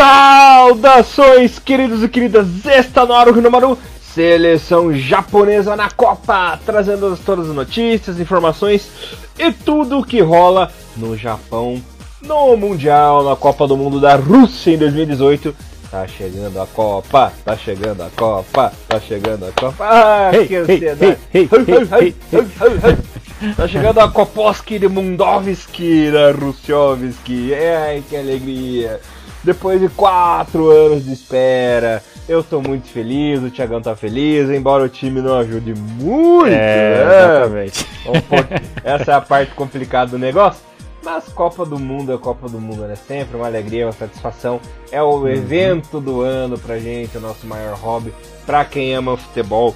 Saudações, queridos e queridas! Está no ar o Rinomaru, seleção japonesa na Copa, trazendo todas as notícias, informações e tudo o que rola no Japão, no Mundial, na Copa do Mundo da Rússia em 2018. Tá chegando a Copa, tá chegando a Copa, tá chegando a Copa. Ah, Hey, que ansiedade! hey, hey, hey, Tá chegando a Koposki de Mundovski, da Russiovski. Ai, que alegria! Depois de quatro anos de espera, eu tô muito feliz, o Thiagão tá feliz, embora o time não ajude muito. É, né? exatamente. Essa é a parte complicada do negócio. Mas Copa do Mundo é Copa do Mundo, né? Sempre uma alegria, uma satisfação. É o evento do ano pra gente, o nosso maior hobby. Pra quem ama futebol,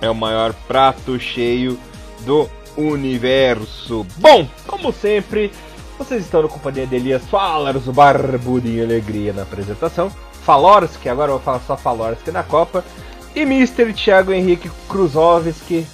é o maior prato cheio do universo. Bom, como sempre, vocês estão na companhia de Elias Falaros, o Barbudinho Alegria na apresentação. Falorski, agora eu vou falar só Falorski na Copa. E Mr. Thiago Henrique Kruzovski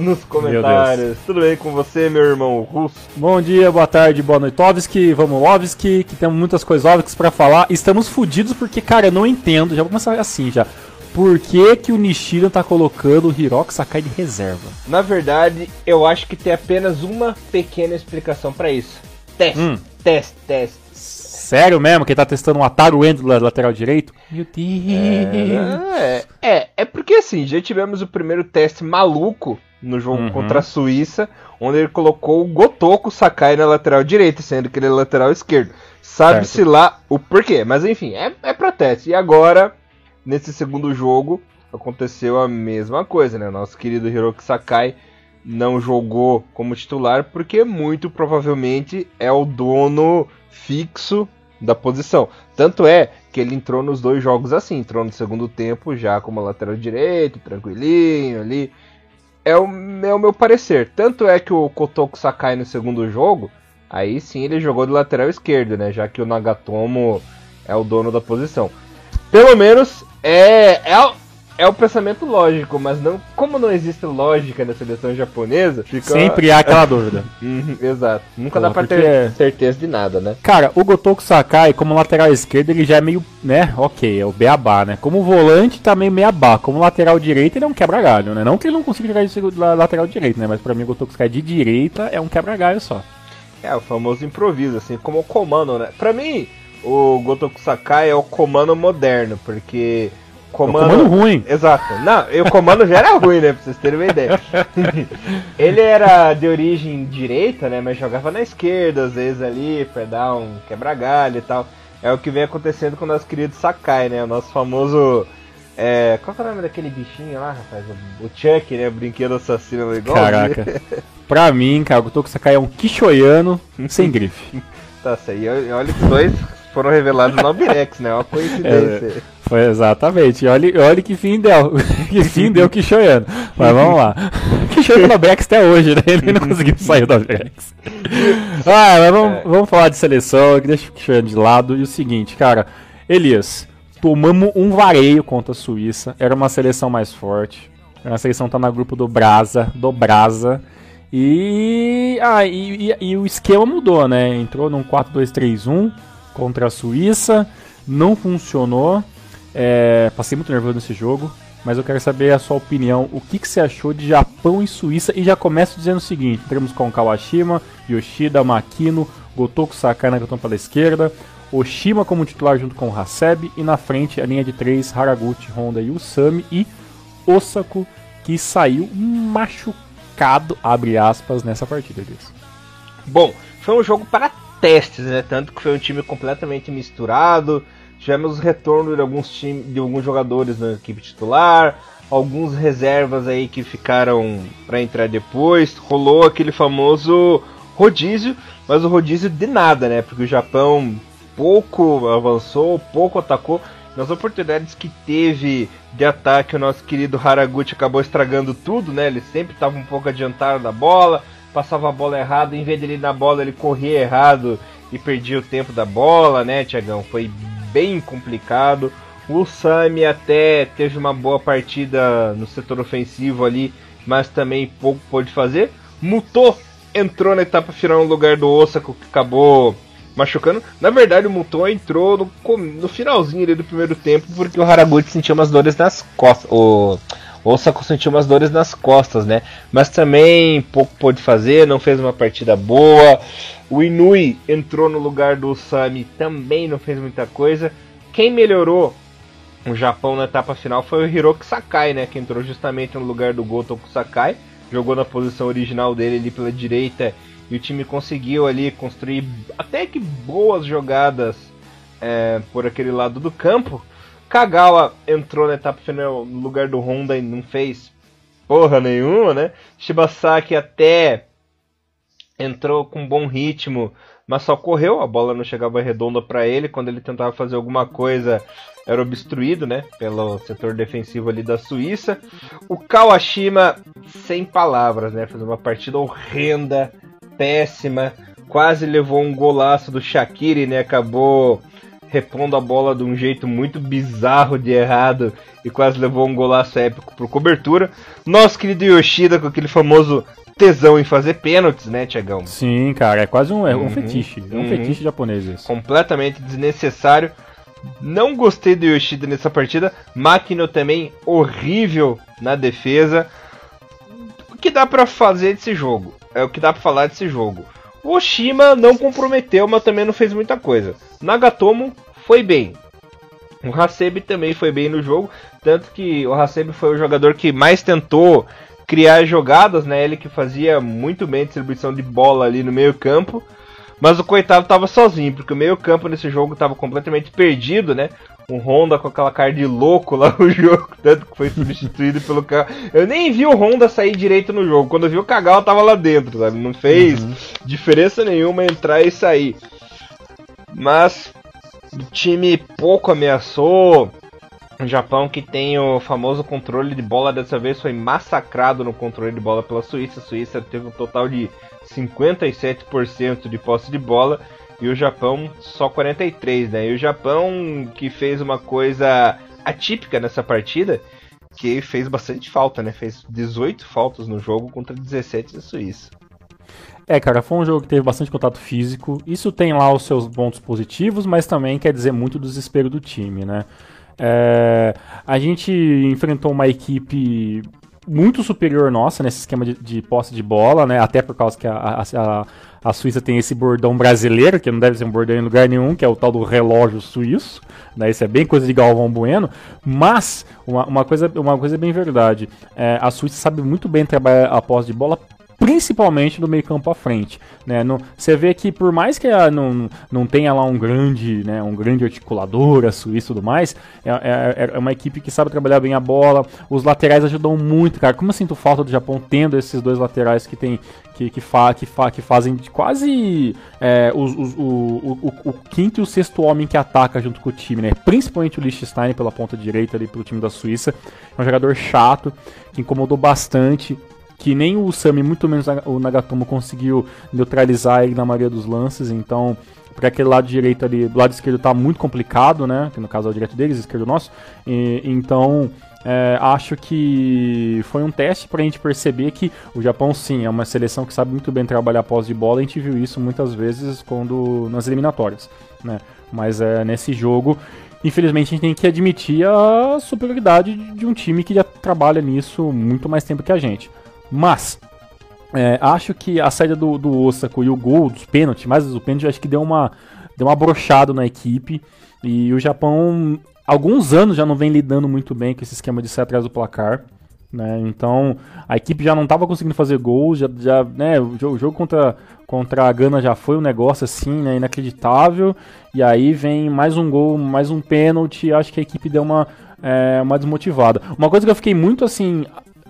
nos comentários. Tudo bem com você, meu irmão russo? Bom dia, boa tarde, boa noite, Ovski, vamos Ovski, que temos muitas coisas Ovskis pra falar. Estamos fudidos porque, cara, eu não entendo, já vou começar assim já. Por que, que o Nishida tá colocando o Hiroki Sakai de reserva? Na verdade, eu acho que tem apenas uma pequena explicação pra isso. Teste, Hum. teste, teste. Sério mesmo que ele tá testando um Ataru Endo do lateral direito? Meu Deus. É, é, é porque assim, já tivemos o primeiro teste maluco no jogo Uhum. contra a Suíça, onde ele colocou o Gotoku Sakai na lateral direita, sendo que ele é lateral esquerdo. Sabe-se lá o porquê, mas enfim, é, é pra teste. E agora, nesse segundo jogo, aconteceu a mesma coisa, né? O nosso querido Hiroki Sakai não jogou como titular porque muito provavelmente é o dono fixo da posição. Tanto é que ele entrou nos dois jogos assim, entrou no segundo tempo já como lateral direito, tranquilinho ali. É o, é o meu parecer. Tanto é que o Kotoko Sakai no segundo jogo, aí sim ele jogou de lateral esquerdo, né? Já que o Nagatomo é o dono da posição. Pelo menos é, é, é o pensamento lógico, mas não como não existe lógica na seleção japonesa, fica Sempre há aquela dúvida. Uhum, exato. Nunca Pô, dá pra porque- ter certeza de nada, né? Cara, o Gotoku Sakai, como lateral esquerdo, ele já é meio, né, ok, é o beabá, né? Como volante, tá meio beabá. Como lateral direito, ele é um quebra-galho, né? Não que ele não consiga jogar de lateral direito, né? Mas pra mim, o Gotoku Sakai de direita é um quebra-galho só. É, o famoso improviso, assim, como o comando, né? Pra mim, o Gotoku Sakai é o comando moderno, porque comando... comando ruim. Exato. Não, o comando já era ruim, né? Pra vocês terem uma ideia. Ele era de origem direita, né? Mas jogava na esquerda, às vezes ali, pra dar um quebra-galho e tal. É o que vem acontecendo com o nosso querido Sakai, né? O nosso famoso. É, qual que é o nome daquele bichinho lá, rapaz? O, Chuck, né? O brinquedo assassino igual. Caraca. Pra mim, cara, o Gotoku Sakai é um Kishoyano sem grife. Tá, isso aí. Olha que os dois foram revelados no Albirex, né? Uma coincidência. Foi exatamente. Olha, olha que fim deu. que fim deu Kishoyano. Mas vamos lá. Kishoyano no Brex até hoje, né? Ele não conseguiu sair do Brex. Ah, mas vamos, É. vamos falar de seleção. Deixa o Kishoyano de lado. E o seguinte, cara. Elias, tomamos um vareio contra a Suíça. Era uma seleção mais forte. Uma seleção que tá no grupo do Brasa, do Brasa. E, ah, e, e- e o esquema mudou, né? Entrou num 4-2-3-1 contra a Suíça. Não funcionou. É, passei muito nervoso nesse jogo. Mas eu quero saber a sua opinião. O que, que você achou de Japão e Suíça? E já começo dizendo o seguinte: entramos com Kawashima, Yoshida, Makino, Gotoku Sakai na canção pela esquerda. Oshima como titular junto com o. E na frente a linha de três: Haraguchi, Honda e Usami. E Osako, que saiu machucado, abre aspas, nessa partida. Elias. Bom, foi um jogo para testes, né? Tanto que foi um time completamente misturado. Tivemos retorno de alguns times, de alguns jogadores na equipe titular, alguns reservas aí que ficaram para entrar depois. Rolou aquele famoso rodízio, mas o rodízio de nada, né? Porque o Japão pouco avançou, pouco atacou. Nas oportunidades que teve de ataque, o nosso querido Haraguchi acabou estragando tudo, né? Ele sempre estava um pouco adiantado da bola, passava a bola errada, em vez de ele ir na bola, ele corria errado e perdia o tempo da bola, né, Tiagão? Foi bem complicado. O Sami até teve uma boa partida no setor ofensivo ali, mas também pouco pôde fazer. Mutou entrou na etapa final no lugar do Osako, que acabou machucando. Na verdade, o Muton entrou no, no finalzinho do primeiro tempo porque o Haraguchi sentiu umas dores nas costas. O Osako sentiu umas dores nas costas, né? Mas também pouco pôde fazer, não fez uma partida boa. O Inui entrou no lugar do Sami, também não fez muita coisa. Quem melhorou o Japão na etapa final foi o Hiroki Sakai, né? Que entrou justamente no lugar do Gotoku Sakai. Jogou na posição original dele ali pela direita e o time conseguiu ali construir até que boas jogadas é, por aquele lado do campo. Kagawa entrou na etapa final no lugar do Honda e não fez porra nenhuma, né? Shibasaki até entrou com bom ritmo, mas só correu, a bola não chegava redonda para ele. Quando ele tentava fazer alguma coisa, era obstruído, né, pelo setor defensivo ali da Suíça. O Kawashima, sem palavras, né, fez uma partida horrenda, péssima, quase levou um golaço do Shaqiri, né, acabou repondo a bola de um jeito muito bizarro de errado e quase levou um golaço épico por cobertura. Nosso querido Yoshida com aquele famoso tesão em fazer pênaltis, né, Tiagão? Sim, cara, é quase um, é um uhum, fetiche. É um uhum. fetiche japonês isso. Completamente desnecessário. Não gostei do Yoshida nessa partida. Makino também horrível na defesa. O que dá para fazer desse jogo? É o que dá para falar desse jogo. O Oshima não comprometeu, mas também não fez muita coisa. Nagatomo foi bem. O Hasebe também foi bem no jogo, tanto que o Hasebe foi o jogador que mais tentou criar jogadas, né? Ele que fazia muito bem a distribuição de bola ali no meio campo. Mas o coitado tava sozinho, porque o meio campo nesse jogo tava completamente perdido, né? Um Honda com aquela cara de louco lá no jogo, tanto que foi substituído pelo carro. Eu nem vi o Honda sair direito no jogo. Quando eu vi o Kagawa tava lá dentro, sabe? Não fez uhum. diferença nenhuma entrar e sair. Mas o time pouco ameaçou. O Japão que tem o famoso controle de bola dessa vez foi massacrado no controle de bola pela Suíça. A Suíça teve um total de 57% de posse de bola e o Japão só 43, né? E o Japão que fez uma coisa atípica nessa partida, que fez bastante falta, né? Fez 18 faltas no jogo contra 17 da Suíça. É, cara, foi um jogo que teve bastante contato físico. Isso tem lá os seus pontos positivos, mas também quer dizer muito do desespero do time, né? É, a gente enfrentou uma equipe muito superior nossa nesse esquema de, de, posse de bola, né? Até por causa que a, a, a, Suíça tem esse bordão brasileiro, que não deve ser um bordão em lugar nenhum, que é o tal do relógio suíço. Né? Isso é bem coisa de Galvão Bueno. Mas, uma, uma coisa, uma coisa é bem verdade. É, a Suíça sabe muito bem trabalhar a posse de bola principalmente do meio campo à frente. Né? Você vê que por mais que a, não, não tenha lá um grande, né, um grande articulador, a Suíça e tudo mais, é, é, é, uma equipe que sabe trabalhar bem a bola, os laterais ajudam muito, cara. Como eu sinto falta do Japão tendo esses dois laterais que tem que, que, fa, que, fa, que fazem quase é, os, os, o, o, o, quinto e o sexto homem que ataca junto com o time, né? Principalmente o Liechtenstein pela ponta direita ali pelo time da Suíça. É um jogador chato, que incomodou bastante que nem o Sami, muito menos o Nagatomo conseguiu neutralizar ele na maioria dos lances, então para aquele lado direito ali, do lado esquerdo tá muito complicado, né? Que no caso é o direito deles, esquerdo nosso. E, então, é, acho que foi um teste para a gente perceber que o Japão sim é uma seleção que sabe muito bem trabalhar pós de bola. A gente viu isso muitas vezes quando nas eliminatórias, né? Mas é, nesse jogo, infelizmente, a gente tem que admitir a superioridade de um time que já trabalha nisso muito mais tempo que a gente. Mas, é, acho que a saída do, do Osako e o gol dos pênaltis, mais o pênalti, acho que deu uma, deu uma brochada na equipe. E o Japão, alguns anos já não vem lidando muito bem com esse esquema de sair atrás do placar. Né? Então a equipe já não estava conseguindo fazer gols, já, já, né, o, jogo, o jogo contra, contra a Gana já foi um negócio assim, né, inacreditável. E aí vem mais um gol, mais um pênalti. Acho que a equipe deu uma, é, uma desmotivada. Uma coisa que eu fiquei muito assim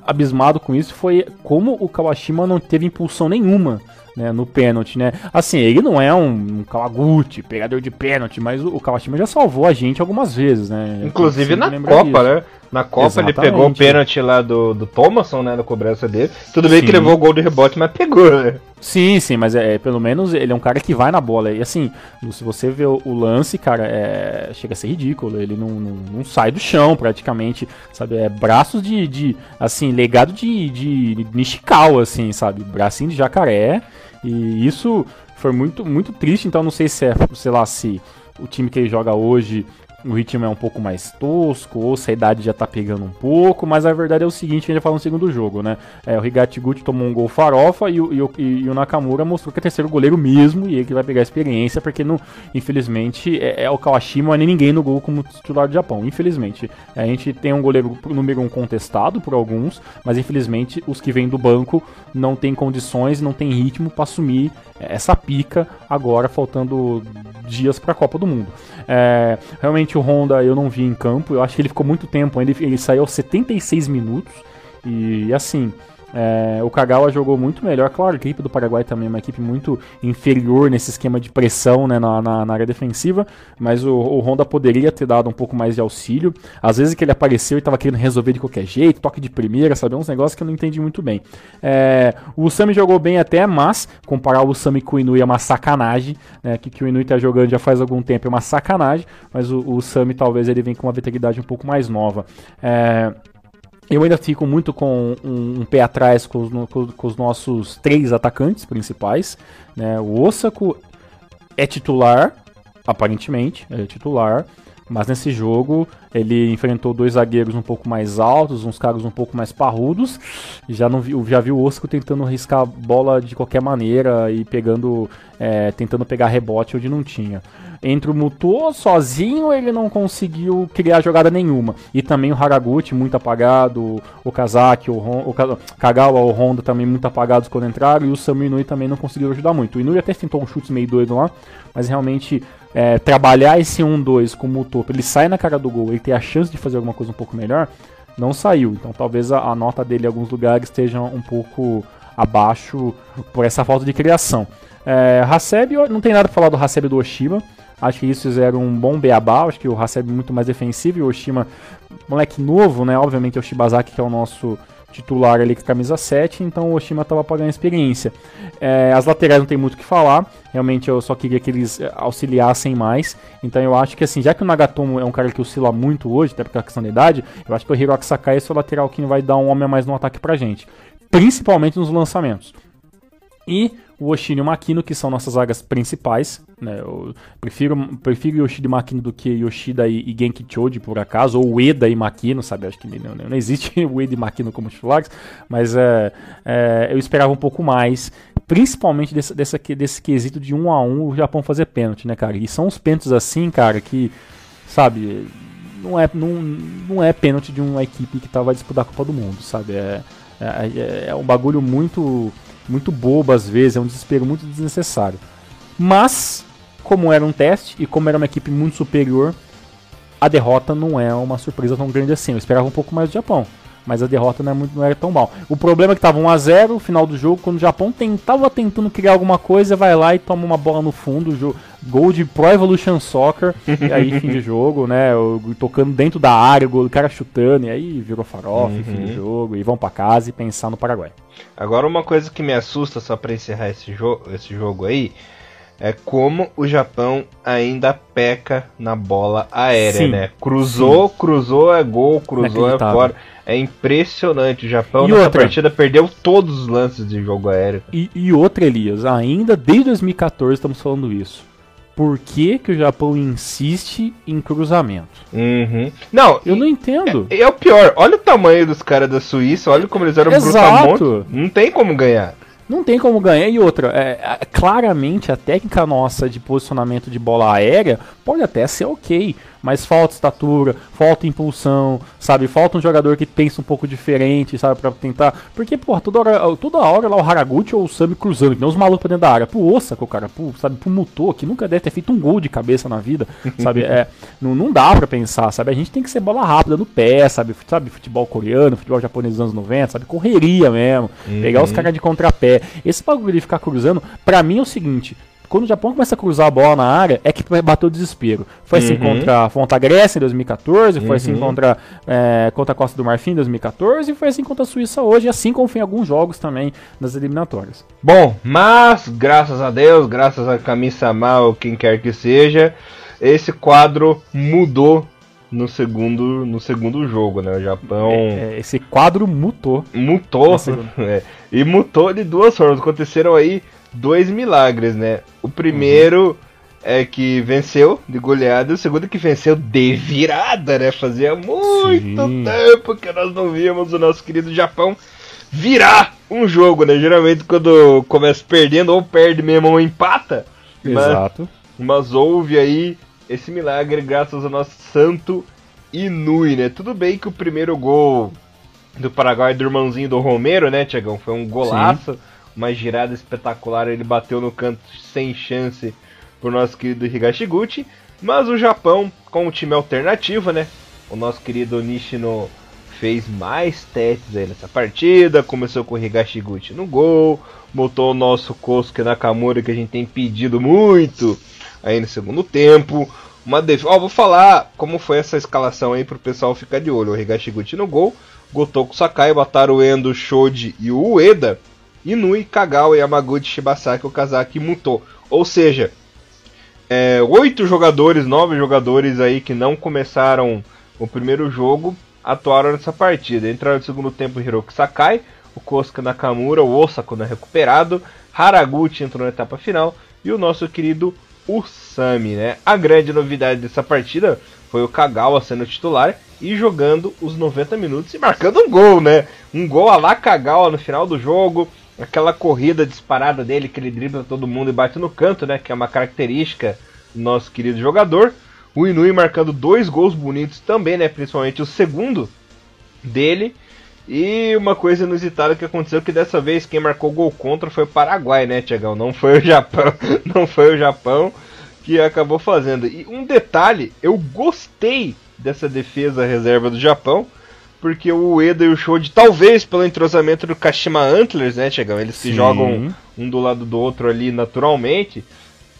abismado com isso foi como o Kawashima não teve impulsão nenhuma né, no pênalti, né? Assim, ele não é um, um Kawaguchi, pegador de pênalti, mas o, o, Kawashima já salvou a gente algumas vezes, né? Inclusive na Copa, disso. né? Na Copa Exatamente. ele pegou o pênalti lá do, do Thomason, né, na cobrança dele. Tudo bem sim. que levou o gol de rebote, mas pegou, né? Sim, sim, mas é, pelo menos ele é um cara que vai na bola. E assim, se você vê o, o lance, cara, é, chega a ser ridículo. Ele não, não, não, sai do chão praticamente, sabe? É braços de, de assim, legado de, de Nishikawa, assim, sabe? Bracinho de jacaré. E isso foi muito, muito triste, então não sei se é, sei lá, se o time que ele joga hoje o ritmo é um pouco mais tosco, ou se a idade já tá pegando um pouco, mas a verdade é o seguinte, a gente falou no segundo jogo, né? É, o Higati Gucci tomou um gol farofa e o, e, e o, Nakamura mostrou que é terceiro goleiro mesmo e ele que vai pegar a experiência, porque não, infelizmente é, é o Kawashima, é ninguém no gol como titular do Japão, infelizmente. A gente tem um goleiro número um contestado por alguns, mas infelizmente os que vêm do banco não têm condições, não têm ritmo para assumir essa pica agora, faltando dias para a Copa do Mundo. É, realmente o Honda eu não vi em campo, eu acho que ele ficou muito tempo ainda, ele saiu aos 76 minutos. E assim, é, o Kagawa jogou muito melhor. Claro, a equipe do Paraguai também é uma equipe muito inferior nesse esquema de pressão né, na, na, na, área defensiva, mas o, o, Honda poderia ter dado um pouco mais de auxílio. Às vezes que ele apareceu e estava querendo resolver de qualquer jeito, toque de primeira, sabe? Uns negócios que eu não entendi muito bem. É, o Sami jogou bem até, mas comparar o Sami com o Inui é uma sacanagem. Né, que, que o Inui está jogando já faz algum tempo é uma sacanagem, mas o, o Sami talvez ele venha com uma vitalidade um pouco mais nova. É, eu ainda fico muito com um, um pé atrás com os, com, os, nossos três atacantes principais. Né? O Osako é titular, aparentemente, é titular. Mas nesse jogo ele enfrentou dois zagueiros um pouco mais altos, uns caras um pouco mais parrudos. Já não vi, já vi o Osco tentando riscar a bola de qualquer maneira e pegando, é, tentando pegar rebote onde não tinha. Entre o Muto sozinho ele não conseguiu criar jogada nenhuma. E também o Haraguchi muito apagado, o Kazaki, o, Hon, o Kagawa, o Honda também muito apagados quando entraram. E o Samu Inui também não conseguiu ajudar muito. O Inui até tentou um chute meio doido lá, mas realmente é, trabalhar esse 1-2 com o Muto, ele sai na cara do gol, ele tem a chance de fazer alguma coisa um pouco melhor, não saiu. Então talvez a, a nota dele em alguns lugares esteja um pouco abaixo por essa falta de criação. É, Haseb, não tem nada para falar do Haseb do Oshiba. Acho que isso fizeram um bom beabá. Acho que o Haseb é muito mais defensivo e o Oshima, moleque novo, né? Obviamente é o Shibazaki que é o nosso titular ali com a camisa 7, então o Oshima estava pagando experiência. É, as laterais não tem muito o que falar, realmente eu só queria que eles é, auxiliassem mais, então eu acho que assim, já que o Nagatomo é um cara que oscila muito hoje, até a questão da idade, eu acho que o Hiroki Sakai é o lateral que vai dar um homem a mais no ataque pra gente, principalmente nos lançamentos. E o Oshino e o Makino, que são nossas zagas principais. Né? Eu prefiro, prefiro Yoshida e Makino do que Yoshida e, e Genki Choji, por acaso, ou Ueda e Makino, sabe? Acho que não, não existe Ueda e Makino como titulares, mas é, é, eu esperava um pouco mais, principalmente desse, desse, desse quesito de um a um o Japão fazer pênalti, né, cara? E são os pênaltis assim, cara, que, sabe, não é, não, não é pênalti de uma equipe que tava a disputar a Copa do Mundo, sabe? É, é, é, é um bagulho muito muito bobo às vezes, é um desespero muito desnecessário. Mas, como era um teste e como era uma equipe muito superior, a derrota não é uma surpresa tão grande assim. Eu esperava um pouco mais do Japão, mas a derrota não, é muito, não era tão mal. O problema é que estava 1 a 0 no final do jogo, quando o Japão tentava tentando criar alguma coisa, vai lá e toma uma bola no fundo, gol de Pro Evolution Soccer, e aí fim de jogo, né? Tocando dentro da área, o cara chutando, e aí virou farofa, uhum. fim de jogo, e vão para casa e pensar no Paraguai. Agora uma coisa que me assusta só para encerrar esse, jo esse jogo aí é como o Japão ainda peca na bola aérea, Sim. né? Cruzou, Sim. cruzou é gol, cruzou é fora. É impressionante. O Japão e nessa outra? partida perdeu todos os lances de jogo aéreo. E, e outra, Elias, ainda desde 2014 estamos falando isso por que, que o Japão insiste em cruzamento. Uhum. Não, eu não entendo. É, é, o pior, olha o tamanho dos caras da Suíça, olha como eles eram Exato. Não tem como ganhar. Não tem como ganhar. E outra, é, é, claramente a técnica nossa de posicionamento de bola aérea pode até ser ok mas falta estatura, falta impulsão, sabe? Falta um jogador que pensa um pouco diferente, sabe? Pra tentar. Porque, porra, toda hora, toda hora lá o Haraguchi ou o Sami cruzando, que nem os malucos pra dentro da área. Pro Osaka, cara, pro, sabe? Pro Muto, que nunca deve ter feito um gol de cabeça na vida, sabe? É, não, não dá pra pensar, sabe? A gente tem que ser bola rápida no pé, sabe? Sabe? Futebol coreano, futebol japonês dos anos 90, sabe? Correria mesmo. Uhum. Pegar os caras de contrapé. Esse bagulho de ficar cruzando, pra mim é o seguinte: quando o Japão começa a cruzar a bola na área, é que bateu o desespero. Foi assim uhum. contra, contra a Grécia em 2014, foi assim uhum. assim contra, é, contra a Costa do Marfim em 2014 e foi assim contra a Suíça hoje, assim como foi em alguns jogos também nas eliminatórias. Bom, mas graças a Deus, graças a Camisa Mal, quem quer que seja, esse quadro mudou no segundo, no segundo jogo, né? O Japão. É, é, esse quadro mutou. Mutou. É, e mutou de duas formas. Aconteceram aí dois milagres, né? O primeiro uhum. é que venceu de goleada, e o segundo é que venceu de virada, né? Fazia muito Sim. tempo que nós não víamos o nosso querido Japão virar um jogo, né? Geralmente quando começa perdendo, ou perde mesmo ou empata. Exato. Mas, mas houve aí esse milagre graças ao nosso santo Inui, né? Tudo bem que o primeiro gol do Paraguai do irmãozinho do Romero, né, Tiagão? Foi um golaço, Sim. Uma girada espetacular, ele bateu no canto sem chance pro nosso querido Higashiguchi. Mas o Japão, com o time alternativo, né? O nosso querido Nishino fez mais testes aí nessa partida, começou com o Higashiguchi no gol, botou o nosso Kosuke Nakamura que a gente tem pedido muito aí no segundo tempo. Uma def... Ó, vou falar como foi essa escalação aí pro pessoal ficar de olho. O Higashiguchi no gol, Gotoku Sakai, Bataru Endo, Shoji e o Ueda, Inui, Kagawa, Yamaguchi, Shibasaki, Okazaki e Muto. Ou seja, é, oito jogadores, nove jogadores aí que não começaram o primeiro jogo atuaram nessa partida. Entraram no segundo tempo Hiroki Sakai, o Kosuke Nakamura, o Osako né, recuperado, Haraguchi entrou na etapa final e o nosso querido Usami, né? A grande novidade dessa partida foi o Kagawa sendo titular e jogando os 90 minutos e marcando um gol, né? Um gol a lá Kagawa no final do jogo, aquela corrida disparada dele que ele dribla todo mundo e bate no canto, né? Que é uma característica do nosso querido jogador. O Inui marcando dois gols bonitos também, né? Principalmente o segundo dele. E uma coisa inusitada que aconteceu que dessa vez quem marcou gol contra foi o Paraguai, né, Tiagão? Não foi o Japão, não foi o Japão que acabou fazendo. E um detalhe, eu gostei dessa defesa reserva do Japão, porque o Ueda e o Shoji, talvez pelo entrosamento do Kashima Antlers, né, Tiagão? Eles se jogam um do lado do outro ali naturalmente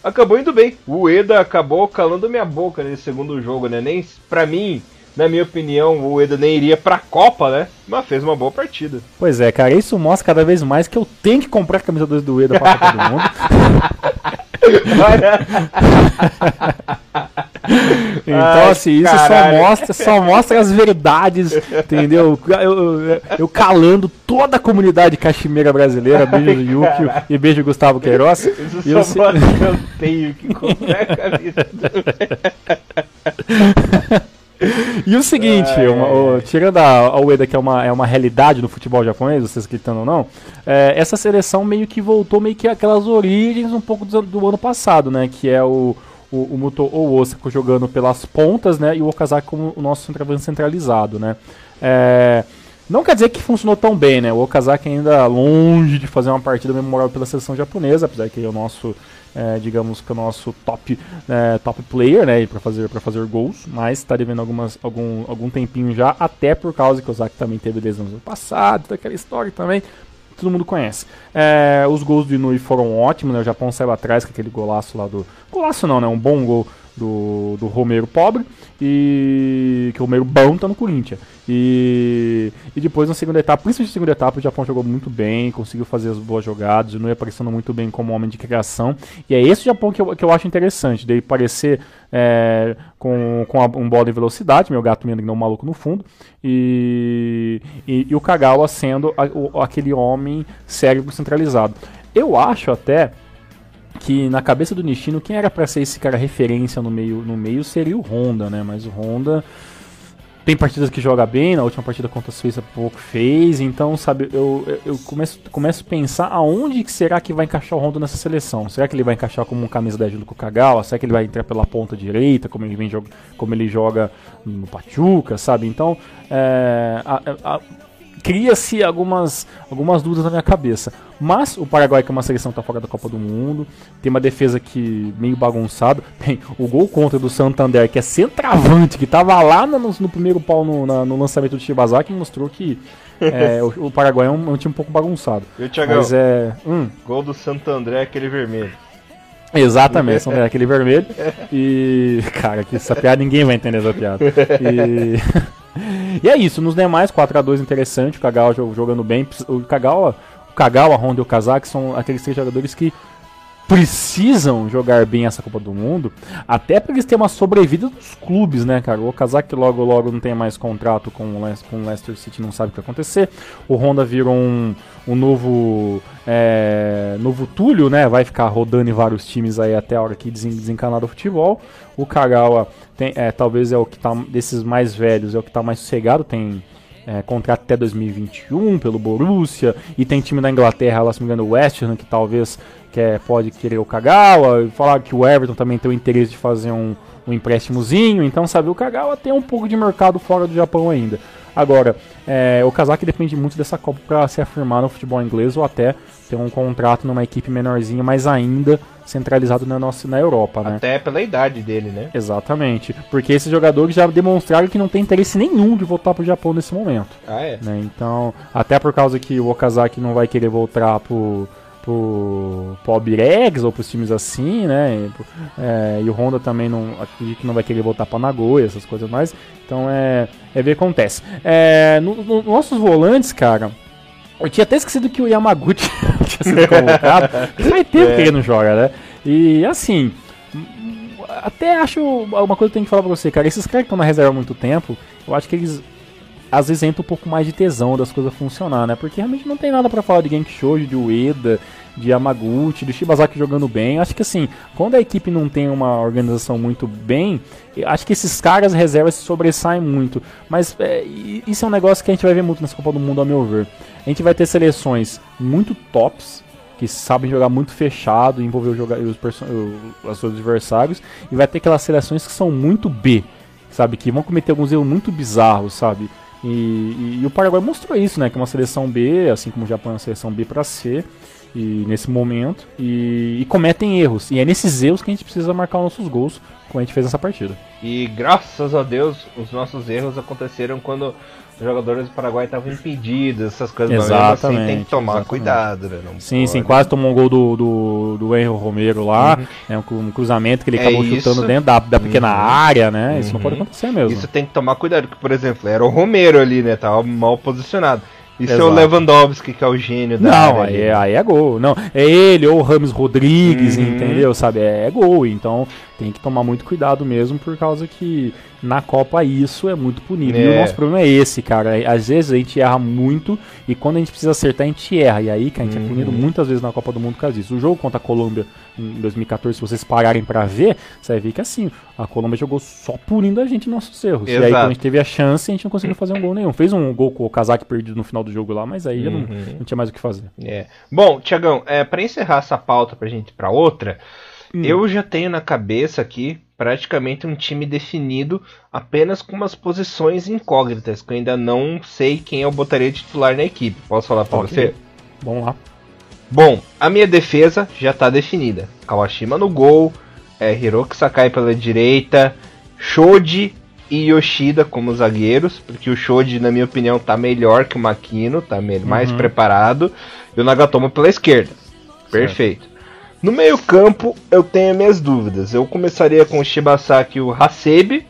acabou indo bem. O Eda acabou calando minha boca nesse segundo jogo, né? Nem para mim, na minha opinião, o Eda nem iria pra Copa, né? Mas fez uma boa partida. Pois é, cara, isso mostra cada vez mais que eu tenho que comprar a camisa 2 do Eda pra Copa do Mundo. então, assim, isso só mostra, só mostra as verdades, entendeu? Eu, eu, eu, calando toda a comunidade cachimeira brasileira. Beijo Yuki e beijo Gustavo Queiroz. Isso e eu, mostra eu tenho que comprar a camisa E o seguinte, uma, o, tirando a, Ueda, que é uma, é uma realidade no futebol japonês, vocês gritando ou não, é, essa seleção meio que voltou meio que aquelas origens um pouco do, do ano passado, né? Que é o, o, o Muto ou Osaka jogando pelas pontas, né? E o Okazaki como o nosso centroavante centralizado, né? É, não quer dizer que funcionou tão bem, né? O Okazaki ainda longe de fazer uma partida memorável pela seleção japonesa, apesar que é o nosso é, digamos que o nosso top, é, top player, né, para fazer para fazer gols, mas está devendo algumas, algum, algum tempinho já, até por causa que o Zaki também teve lesões no passado, daquela história também, todo mundo conhece. É, os gols do Inui foram ótimos, né, o Japão saiu atrás com aquele golaço lá do... Golaço não, né, um bom gol do, do Romero pobre e que o Romero bom tá no Corinthians. E, e depois na segunda etapa, principalmente na segunda etapa, o Japão jogou muito bem, conseguiu fazer as boas jogadas, não ia aparecendo muito bem como homem de criação. E é esse Japão que eu, que eu acho interessante, dele parecer é, com, com a, um bola de velocidade, meu gato me não maluco no fundo, e, e, e o Kagawa sendo a, o, aquele homem cérebro centralizado. Eu acho até que na cabeça do Nishino, quem era para ser esse cara referência no meio, no meio seria o Honda, né? Mas o Honda tem partidas que joga bem, na última partida contra a Suíça pouco fez, então, sabe, eu, eu começo, começo a pensar aonde será que vai encaixar o Honda nessa seleção. Será que ele vai encaixar como um camisa 10 do Kagawa? Será que ele vai entrar pela ponta direita, como ele, vem, como ele joga no Pachuca, sabe? Então, é, a, a, cria-se algumas, algumas dúvidas na minha cabeça. Mas o Paraguai, que é uma seleção que está fora da Copa do Mundo, tem uma defesa que meio bagunçada. Tem o gol contra do Santander, que é centroavante, que estava lá no, no, primeiro pau no, na, no lançamento do Shibazaki, mostrou que é, o, o, Paraguai é um, é um, time um pouco bagunçado. E o Thiagão, Mas é. Hum. Gol do Santander, aquele vermelho. Exatamente, é aquele vermelho. E. Cara, que essa piada ninguém vai entender essa piada. E. e é isso, nos demais, 4x2 interessante, o Kagawa jogando bem. O Kagawa, o Kagawa, Honda e o Kazak são aqueles três jogadores que precisam jogar bem essa Copa do Mundo, até para eles terem uma sobrevida dos clubes, né, cara? O Okazaki logo logo não tem mais contrato com o, Leicester, City, não sabe o que vai acontecer. O Honda virou um, um novo é, novo Túlio, né? Vai ficar rodando em vários times aí até a hora que desencanar do futebol. O Kagawa tem, é, talvez é o que tá desses mais velhos, é o que tá mais sossegado, tem é, contrato até 2021 pelo Borussia, e tem time da Inglaterra, lá se me engano, o West Ham, que talvez quer, pode querer o Kagawa, falar que o Everton também tem o interesse de fazer um, um empréstimozinho, então sabe, o Kagawa tem um pouco de mercado fora do Japão ainda. Agora, é, o Kazaki depende muito dessa Copa para se afirmar no futebol inglês ou até ter um contrato numa equipe menorzinha, mas ainda centralizado na, nossa, na Europa, né? Até pela idade dele, né? Exatamente. Porque esses jogadores já demonstraram que não tem interesse nenhum de voltar pro Japão nesse momento. Ah, é? Né? Então, até por causa que o Okazaki não vai querer voltar pro pro, pro Albirex ou pros times assim, né? E, é, e o Honda também não acredito que não vai querer voltar para Nagoya, essas coisas mais. Então é, é ver o que acontece. É, no, no, nossos volantes, cara, eu tinha até esquecido que o Yamaguchi tinha sido convocado. Faz tempo é. que ele não joga, né? E assim, até acho uma coisa que eu tenho que falar pra você, cara. Esses caras que estão na reserva há muito tempo, eu acho que eles às vezes entra um pouco mais de tesão das coisas funcionar, né? Porque realmente não tem nada para falar de Genki de Ueda, de Yamaguchi, de Shibazaki jogando bem. Acho que assim, quando a equipe não tem uma organização muito bem, acho que esses caras reservas se sobressaem muito. Mas é, isso é um negócio que a gente vai ver muito nessa Copa do Mundo, a meu ver. A gente vai ter seleções muito tops, que sabem jogar muito fechado, envolver os, os, os adversários, e vai ter aquelas seleções que são muito B, sabe? Que vão cometer alguns erros muito bizarros, sabe? E, e, e, o Paraguai mostrou isso, né? Que é uma seleção B, assim como o Japão é uma seleção B para C, e nesse momento, e, e, cometem erros. E é nesses erros que a gente precisa marcar os nossos gols, como a gente fez nessa partida. E graças a Deus, os nossos erros aconteceram quando os jogadores do Paraguai estavam impedidos, essas coisas exatamente, assim, tem que tomar exatamente. cuidado, né? Não sim, pode. sim, quase tomou um gol do, do, do Henry Romero lá, uhum. né, um cruzamento que ele é acabou isso. chutando dentro da, da pequena uhum. área, né? Isso não pode uhum. acontecer mesmo. Isso tem que tomar cuidado, porque, por exemplo, era o Romero ali, né? Tava mal posicionado. Isso Exato. é o Lewandowski, que é o gênio da Não, área, aí, é, aí é gol. Não, é ele ou o Rames Rodrigues, uhum. entendeu? Sabe? É, é, gol. Então tem que tomar muito cuidado mesmo, por causa que na Copa isso é muito punido. É. E o é. nosso problema é esse, cara. Às vezes a gente erra muito e quando a gente precisa acertar, a gente erra. E aí, cara, a gente uhum. é punido uhum. muitas vezes na Copa do Mundo por causa disso. O jogo contra a Colômbia em 2014, se vocês pararem para ver, você vai ver que assim, a Colômbia jogou só punindo a gente nossos erros. Exato. E aí, quando a gente teve a chance, a gente não conseguiu fazer um gol nenhum. Fez um gol com o Kazak perdido no final do jogo lá, mas aí uhum. não, não, tinha mais o que fazer. É. Bom, Tiagão, é, para encerrar essa pauta pra gente ir pra outra. Hum. Eu já tenho na cabeça aqui praticamente um time definido apenas com umas posições incógnitas, que eu ainda não sei quem eu botaria de titular na equipe. Posso falar para okay. você? Vamos lá. Bom, a minha defesa já está definida. Kawashima no gol, é, Hiroki Sakai pela direita, Shoji e Yoshida como zagueiros, porque o Shoji, na minha opinião, tá melhor que o Makino, tá mais uhum. preparado, e o Nagatomo pela esquerda. Perfeito. No meio-campo, eu tenho minhas dúvidas. Eu começaria com o Shibasaki e o Hasebe.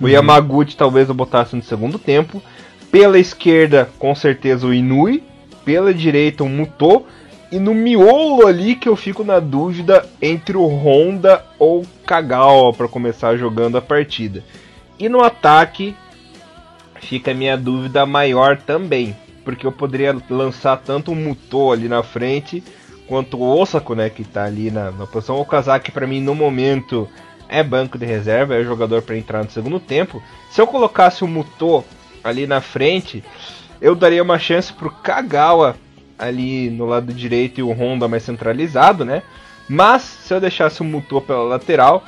O uhum. Yamaguchi talvez eu botasse no segundo tempo. Pela esquerda, com certeza o Inui. Pela direita, o Muto. E no miolo ali que eu fico na dúvida entre o Honda ou o Kagawa para começar jogando a partida. E no ataque fica a minha dúvida maior também, porque eu poderia lançar tanto o Muto ali na frente quanto o Osako, né, que tá ali na, na posição. O Kazaki, para mim, no momento, é banco de reserva, é jogador para entrar no segundo tempo. Se eu colocasse o Muto ali na frente, eu daria uma chance pro Kagawa ali no lado direito e o Honda mais centralizado, né? Mas se eu deixasse o Muto pela lateral,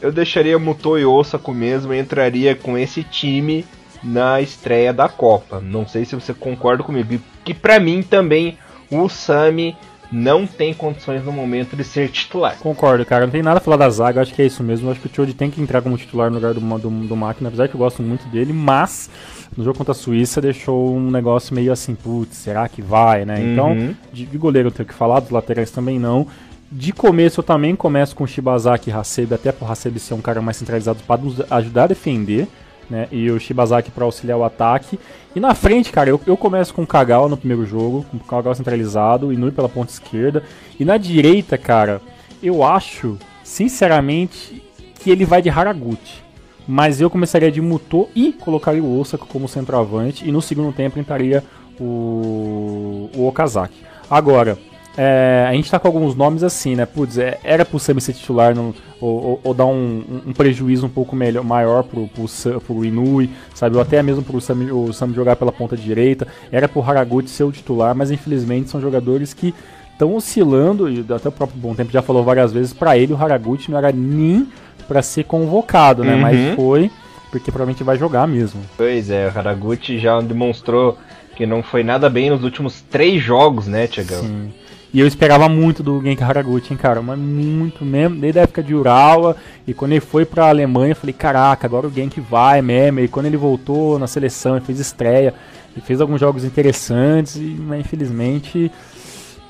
eu deixaria Muto e Osako mesmo e entraria com esse time na estreia da Copa. Não sei se você concorda comigo, que para mim também o Sami não tem condições no momento de ser titular. Concordo, cara. Não tem nada a falar da zaga, acho que é isso mesmo. acho que o Choji tem que entrar como titular no lugar do, do, do Máquina, apesar que eu gosto muito dele, mas no jogo contra a Suíça deixou um negócio meio assim, putz, será que vai, né? Então, uhum. de, de goleiro eu tenho que falar, dos laterais também não. De começo eu também começo com o Shibazaki e Hasebe, até pro Hasebe ser um cara mais centralizado para nos ajudar a defender né? E o Shibazaki para auxiliar o ataque. E na frente, cara, eu, eu começo com o Kagawa no primeiro jogo, com o Kagawa centralizado, e Nui pela ponta esquerda. E na direita, cara, Eu acho, sinceramente, que ele vai de Haraguchi. Mas eu começaria de Muto e colocaria o Osaka como centroavante. E no segundo tempo entraria o, o Okazaki. Agora, é, a gente tá com alguns nomes assim, né? Putz, é, era pro Sami ser titular no, ou, ou, ou, dar um, um, prejuízo um pouco melhor, maior pro, pro, pro Inui, sabe? Ou até mesmo pro Sami, o Sami jogar pela ponta direita. Era pro Haraguchi ser o titular, mas infelizmente são jogadores que estão oscilando, e até o próprio Bom Tempo já falou várias vezes, para ele o Haraguchi não era nem para ser convocado, né? Uhum. Mas foi porque provavelmente vai jogar mesmo. Pois é, o Haraguchi já demonstrou que não foi nada bem nos últimos três jogos, né, Tiagão? Sim. E eu esperava muito do Genki Haraguchi, hein, cara, mas muito mesmo, desde a época de Urawa, e quando ele foi pra Alemanha, eu falei, caraca, agora o Genki vai mesmo, e quando ele voltou na seleção, ele fez estreia, e fez alguns jogos interessantes, e, mas infelizmente,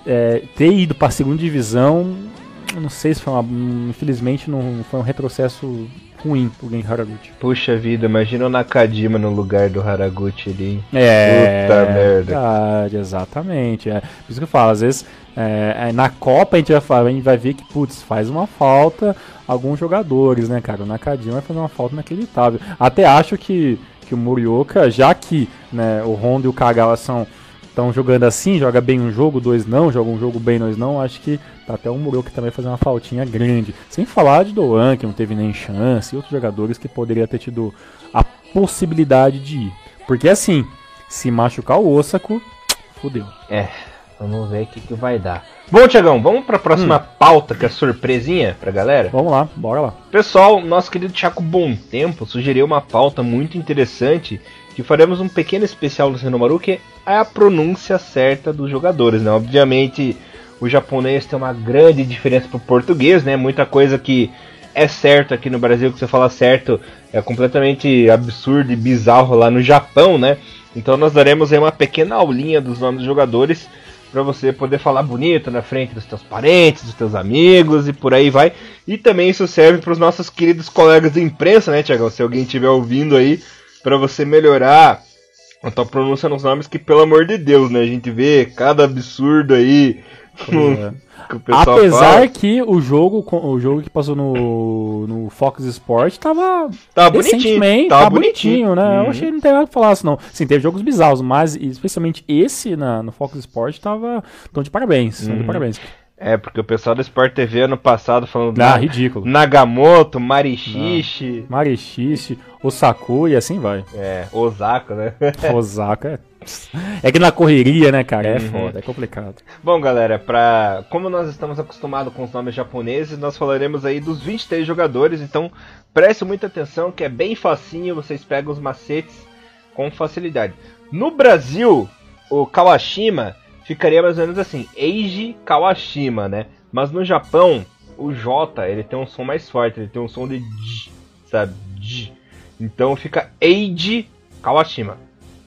é, ter ido pra segunda divisão, não sei se foi uma, infelizmente não foi um retrocesso ruim pro Gen Haraguchi. Puxa vida, imagina o Nakajima no lugar do Haraguchi ali. É. Puta merda. Verdade, exatamente. É. Por isso que eu falo, às vezes é, é, na Copa a gente, vai, a gente vai ver que, putz, faz uma falta alguns jogadores, né, cara? O Nakajima vai fazer uma falta inacreditável. Até acho que, que o Murioka, já que né, o Honda e o Kagawa são estão jogando assim, joga bem um jogo, dois não, joga um jogo bem, dois não, acho que tá até o Murioka também fazer uma faltinha grande. Sem falar de Doan, que não teve nem chance, e outros jogadores que poderia ter tido a possibilidade de ir. Porque assim, se machucar o Osako, fodeu. É, Vamos ver o que, que vai dar. Bom, Tiagão, vamos para a próxima hum. pauta, que é surpresinha pra galera? Vamos lá, bora lá. Pessoal, nosso querido Tiago Bom Tempo sugeriu uma pauta muito interessante que faremos um pequeno especial do Senomaru, que é a pronúncia certa dos jogadores, né? Obviamente, o japonês tem uma grande diferença pro português, né? Muita coisa que é certo aqui no Brasil, que você fala certo, é completamente absurdo e bizarro lá no Japão, né? Então nós daremos aí uma pequena aulinha dos nomes dos jogadores para você poder falar bonito na frente dos teus parentes, dos teus amigos e por aí vai. E também isso serve para os nossos queridos colegas de imprensa, né, Tiagão? Se alguém estiver ouvindo aí, para você melhorar a tua pronúncia nos nomes, que pelo amor de Deus, né? A gente vê cada absurdo aí. É. Apesar fala. que o jogo, o jogo que passou no, no Fox Sport tava, tava bonitinho, tava, tava bonitinho, bonitinho, né? Uhum. Eu achei que não tem nada pra falar assim, não. Sim, teve jogos bizarros, mas especialmente esse na, no Fox Sport tava. Tão de parabéns. Uhum. de parabéns. É, porque o pessoal do Sport TV ano passado falando. Ah, ridículo. Nagamoto, Marichishi. Marichishi, Osaku e assim vai. É, Osaka, né? Osaka é. É que na correria, né, cara? É uhum. foda, é complicado. Bom, galera, pra... como nós estamos acostumados com os nomes japoneses, nós falaremos aí dos 23 jogadores, então preste muita atenção que é bem facinho, vocês pegam os macetes com facilidade. No Brasil, o Kawashima ficaria mais ou menos assim, Eiji Kawashima, né? Mas no Japão, o J, ele tem um som mais forte, ele tem um som de J, sabe? J. Então fica Eiji Kawashima.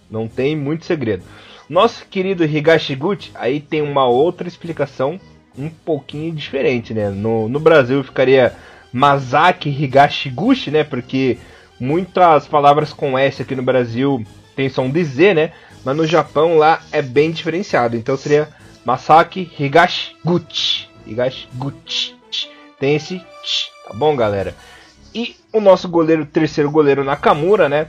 Não tem muito segredo. Nosso querido Higashiguchi, aí tem uma outra explicação um pouquinho diferente, né? No, no Brasil ficaria Masaki Higashiguchi, né? Porque muitas palavras com S aqui no Brasil tem som de Z, né? Mas no Japão lá é bem diferenciado. Então seria Masaki Higashiguchi. Higashiguchi. Tem esse tch, tá bom, galera? E o nosso goleiro, terceiro goleiro Nakamura, né?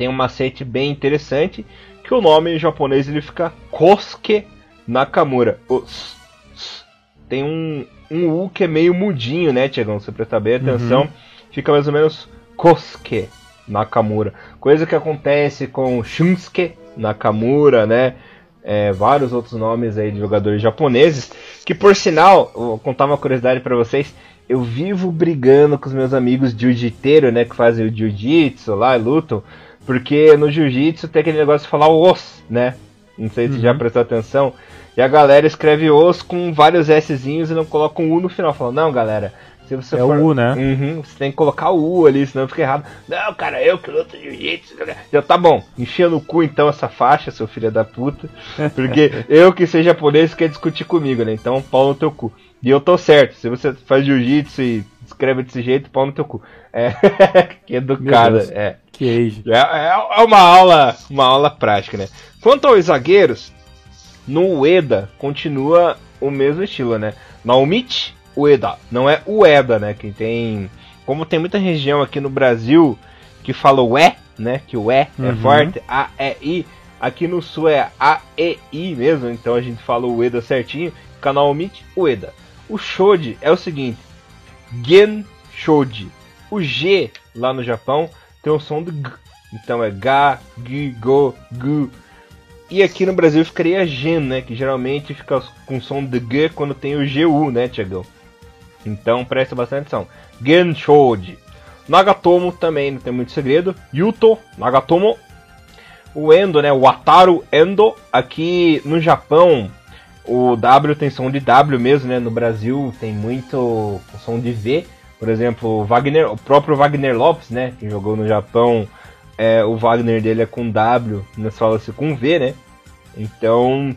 Tem um macete bem interessante que o nome em japonês ele fica Kosuke Nakamura. O tem um, um U que é meio mudinho, né, Tiagão? Se você prestar bem atenção, uhum. fica mais ou menos Kosuke Nakamura. Coisa que acontece com Shunsuke Nakamura, né? É, vários outros nomes aí de jogadores japoneses. Que por sinal, vou contar uma curiosidade para vocês. Eu vivo brigando com os meus amigos jiu-jiteiro, né? Que fazem o jiu-jitsu lá e lutam. Porque no jiu-jitsu tem aquele negócio de falar os, né? Não sei se uhum. já prestou atenção. E a galera escreve os com vários Szinhos e não coloca um U no final. Fala, não, galera, se você é for... o U, né? Uhum, você tem que colocar o U ali, senão fica errado. Não, cara, eu que luto jiu-jitsu. Já tá bom, enchia no cu então essa faixa, seu filho da puta. Porque eu que sei japonês quer discutir comigo, né? Então, pau no teu cu. E eu tô certo, se você faz jiu-jitsu e escreve desse jeito, pau no teu cu. É, que educada, é. Que age. É, é, é uma aula, uma aula prática, né? Quanto aos zagueiros, no Ueda continua o mesmo estilo, né? Naomichi, Ueda. Não é Ueda, né? Que tem. Como tem muita região aqui no Brasil que fala o E, né? Que o E é Uhum. forte, A, E, I. Aqui no sul é A, E, I mesmo, então a gente fala o Ueda certinho. Canal Omite, Ueda. O Shoji é o seguinte: Gen Shoji. O G lá no Japão tem o som do G. Então é Ga, Gi, Go, Gu. E aqui no Brasil ficaria Gen, né? Que geralmente fica com som de G quando tem o GU, né, Tiagão? Então presta bastante atenção. Gen Shoji. Nagatomo também não tem muito segredo. Yuto, Nagatomo. O Endo, né? O Ataru Endo. Aqui no Japão, o W tem som de W mesmo, né? No Brasil tem muito som de V. Por exemplo, o Wagner, o próprio Wagner Lopes, né? Que jogou no Japão, é, o Wagner dele é com W, nós fala-se com V, né? Então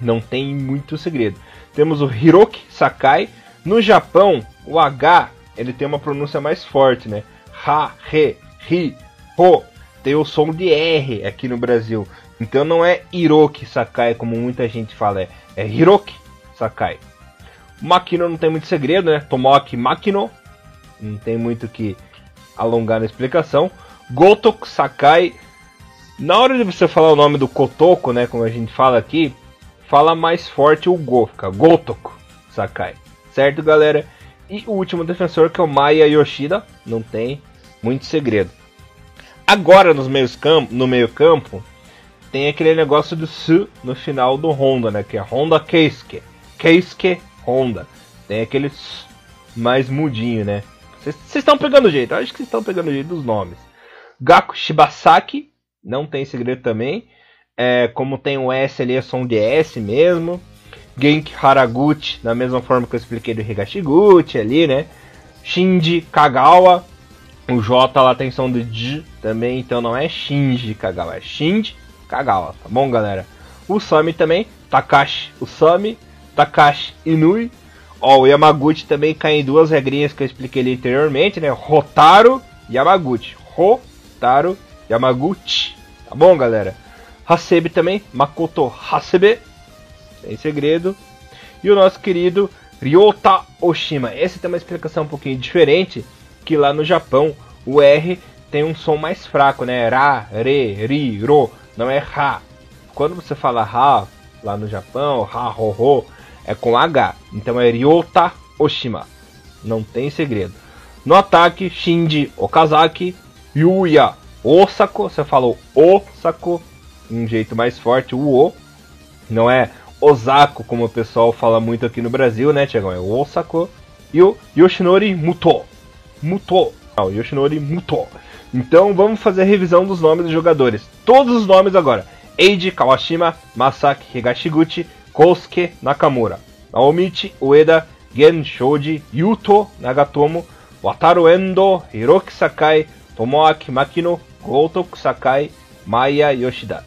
não tem muito segredo. Temos o Hiroki Sakai. No Japão, o H ele tem uma pronúncia mais forte, né? Ha, Re, Ri, Ho. Tem o som de R aqui no Brasil. Então não é Hiroki Sakai como muita gente fala, é, é Hiroki Sakai. Makino não tem muito segredo, né? Tomoaki Makino. Não tem muito que alongar na explicação. Gotoku Sakai. Na hora de você falar o nome do Kotoko, né? Como a gente fala aqui, fala mais forte o Go, fica Gotoku Sakai. Certo, galera? E o último defensor que é o Maya Yoshida. Não tem muito segredo. Agora nos meios campo, no meio campo tem aquele negócio do Su no final do Honda, né? Que é Honda Keisuke. Keisuke Honda. Tem aquele mais mudinho, né? Vocês estão pegando jeito, acho que vocês estão pegando jeito dos nomes. Gaku Shibasaki, não tem segredo também. É, como tem o S ali, é som de S mesmo. Genki Haraguchi, da mesma forma que eu expliquei do Higashiguchi ali, né? Shinji Kagawa, o J lá tem som de J também, então não é Shinji Kagawa, é Shinji Kagawa, tá bom, galera? O Sami também, Takashi Usami, Takashi Inui. Ó, o Yamaguchi também cai em duas regrinhas que eu expliquei ali anteriormente, né? Rotaro Yamaguchi. Rotaro Yamaguchi. Tá bom, galera? Hasebe também, Makoto Hasebe. Sem segredo. E o nosso querido Ryota Oshima. Esse tem uma explicação um pouquinho diferente, que lá no Japão o R tem um som mais fraco, né? Ra, Re, Ri, Ro. Não é Ra. Quando você fala Ra lá no Japão, Ra, Ro, Ro, é com H. Então é Ryota Oshima. Não tem segredo. No ataque, Shinji Okazaki, Yuya Osako. Você falou Osako, um jeito mais forte, o O. Não é Osako, como o pessoal fala muito aqui no Brasil, né, Tiagão? É Osako. E o Yoshinori Muto. Muto. Não, Yoshinori Muto. Então vamos fazer a revisão dos nomes dos jogadores. Todos os nomes agora. Eiji Kawashima, Masaki Higashiguchi, Kosuke Nakamura, Naomichi Ueda, Gen Shoji, Yuto Nagatomo, Wataru Endo, Hiroki Sakai, Tomoaki Makino, Gotoku Sakai, Maya Yoshida,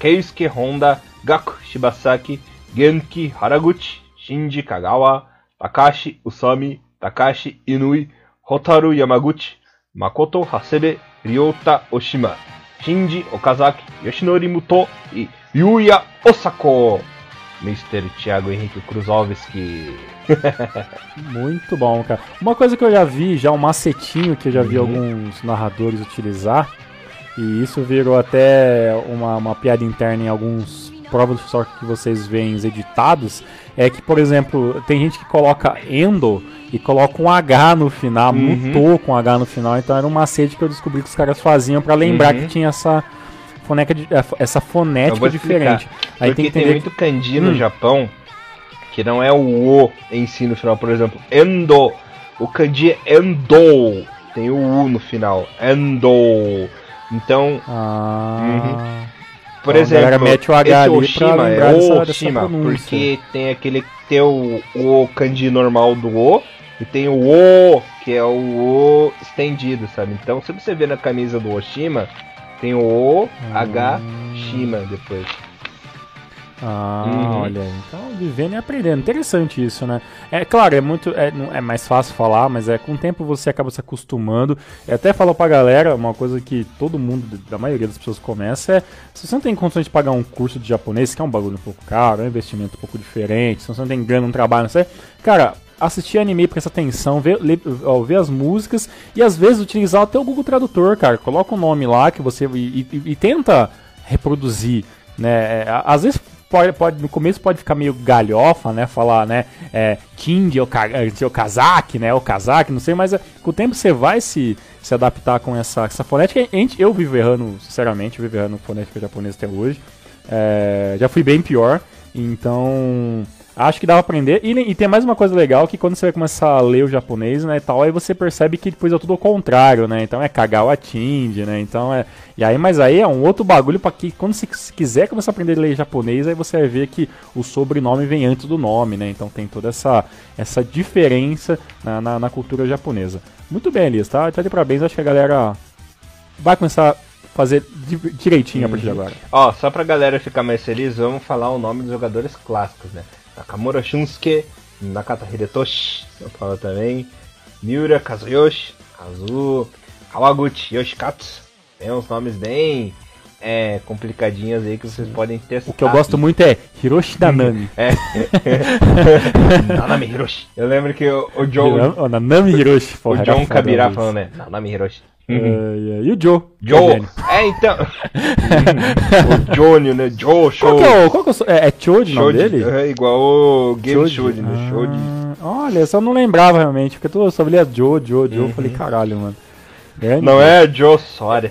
Keisuke Honda, Gaku Shibasaki, Genki Haraguchi, Shinji Kagawa, Takashi Usami, Takashi Inui, Hotaru Yamaguchi, Makoto Hasebe, Ryota Oshima, Shinji Okazaki, Yoshinori Muto e Yuya Osako. Mr. Thiago Henrique Kruzovski. Muito bom, cara. Uma coisa que eu já vi, já um macetinho que eu já vi Uhum. alguns narradores utilizar, e isso virou até uma, uma piada interna em alguns provas só que vocês veem editados, é que, por exemplo, tem gente que coloca endo e coloca um H no final, Uhum. mutou com H no final, então era um macete que eu descobri que os caras faziam pra lembrar Uhum. que tinha essa fonética, di- essa fonética vou explicar. diferente. Aí Porque tem tem, que entender muito kanji no Hum. Japão que não é o O em si no final. Por exemplo, Endo. O kanji é Endo. Tem o U no final. Endo. Então, Ah, por Então, a exemplo, mete o H esse Oshima é Oshima, porque tem aquele tem o, o kanji normal do O e tem o O, que é o O estendido, sabe? Então, se você ver na camisa do Oshima, tem o O, H, Hum. Shima depois. Ah, Uhum. olha aí. Então, vivendo e aprendendo. Interessante isso, né? É claro, é muito. É, é mais fácil falar, mas é com o tempo você acaba se acostumando. Eu até falo pra galera, uma coisa que todo mundo, da maioria das pessoas começa é. Se você não tem condições de pagar um curso de japonês, que é um bagulho um pouco caro, é um investimento um pouco diferente, se você não tem grana, um trabalho, não sei. Cara, assistir anime, prestar atenção, ver, ler, ó, ver as músicas e às vezes utilizar até o Google Tradutor, cara. Coloca um nome lá que você. e, e, e tenta reproduzir, né? É, às vezes pode, pode, no começo pode ficar meio galhofa, né? Falar, né? É, King ou Kazak, né? Ou Kazak, não sei, mas é, com o tempo você vai se, se adaptar com essa, essa fonética. Eu vivo errando, sinceramente, eu vivo errando fonética japonesa até hoje. É, já fui bem pior, então acho que dá pra aprender. E, e, tem mais uma coisa legal que quando você vai começar a ler o japonês, né, e tal, aí você percebe que depois é tudo ao contrário, né? Então é cagar o atinde, né? Então é. E aí, mas aí é um outro bagulho para que quando você quiser começar a aprender a ler japonês, aí você vai ver que o sobrenome vem antes do nome, né? Então tem toda essa, essa diferença na, na, na cultura japonesa. Muito bem, Elias, tá? Tá de parabéns, acho que a galera vai começar a fazer direitinho a partir de uhum. agora. Ó, só pra galera ficar mais feliz, vamos falar o nome dos jogadores clássicos, né? Nakamura Shunsuke, Nakata Hidetoshi, eu falo também, Miura Kazuyoshi, Kazu, Kawaguchi Yoshikatsu. Tem uns nomes bem é, complicadinhos aí que vocês podem testar. O que eu gosto muito é Hiroshi Nanami. é. Nanami Hiroshi. Eu lembro que o, o John. Oh, Nanami Hiroshi, porra, O John Kabira falando, né? Nanami Hiroshi. Uhum. Uh, e o Joe. Joe. É, então. o Johnny, né? Joe, show. Qual que é, o, qual que é, é, é Chode o nome dele? É igual o Game Chode, né? Ah, Chode. Olha, eu só não lembrava realmente, porque eu só lia Joe, Joe, Joe. Uhum. Falei, caralho, mano. Grande, não é Joe Soares.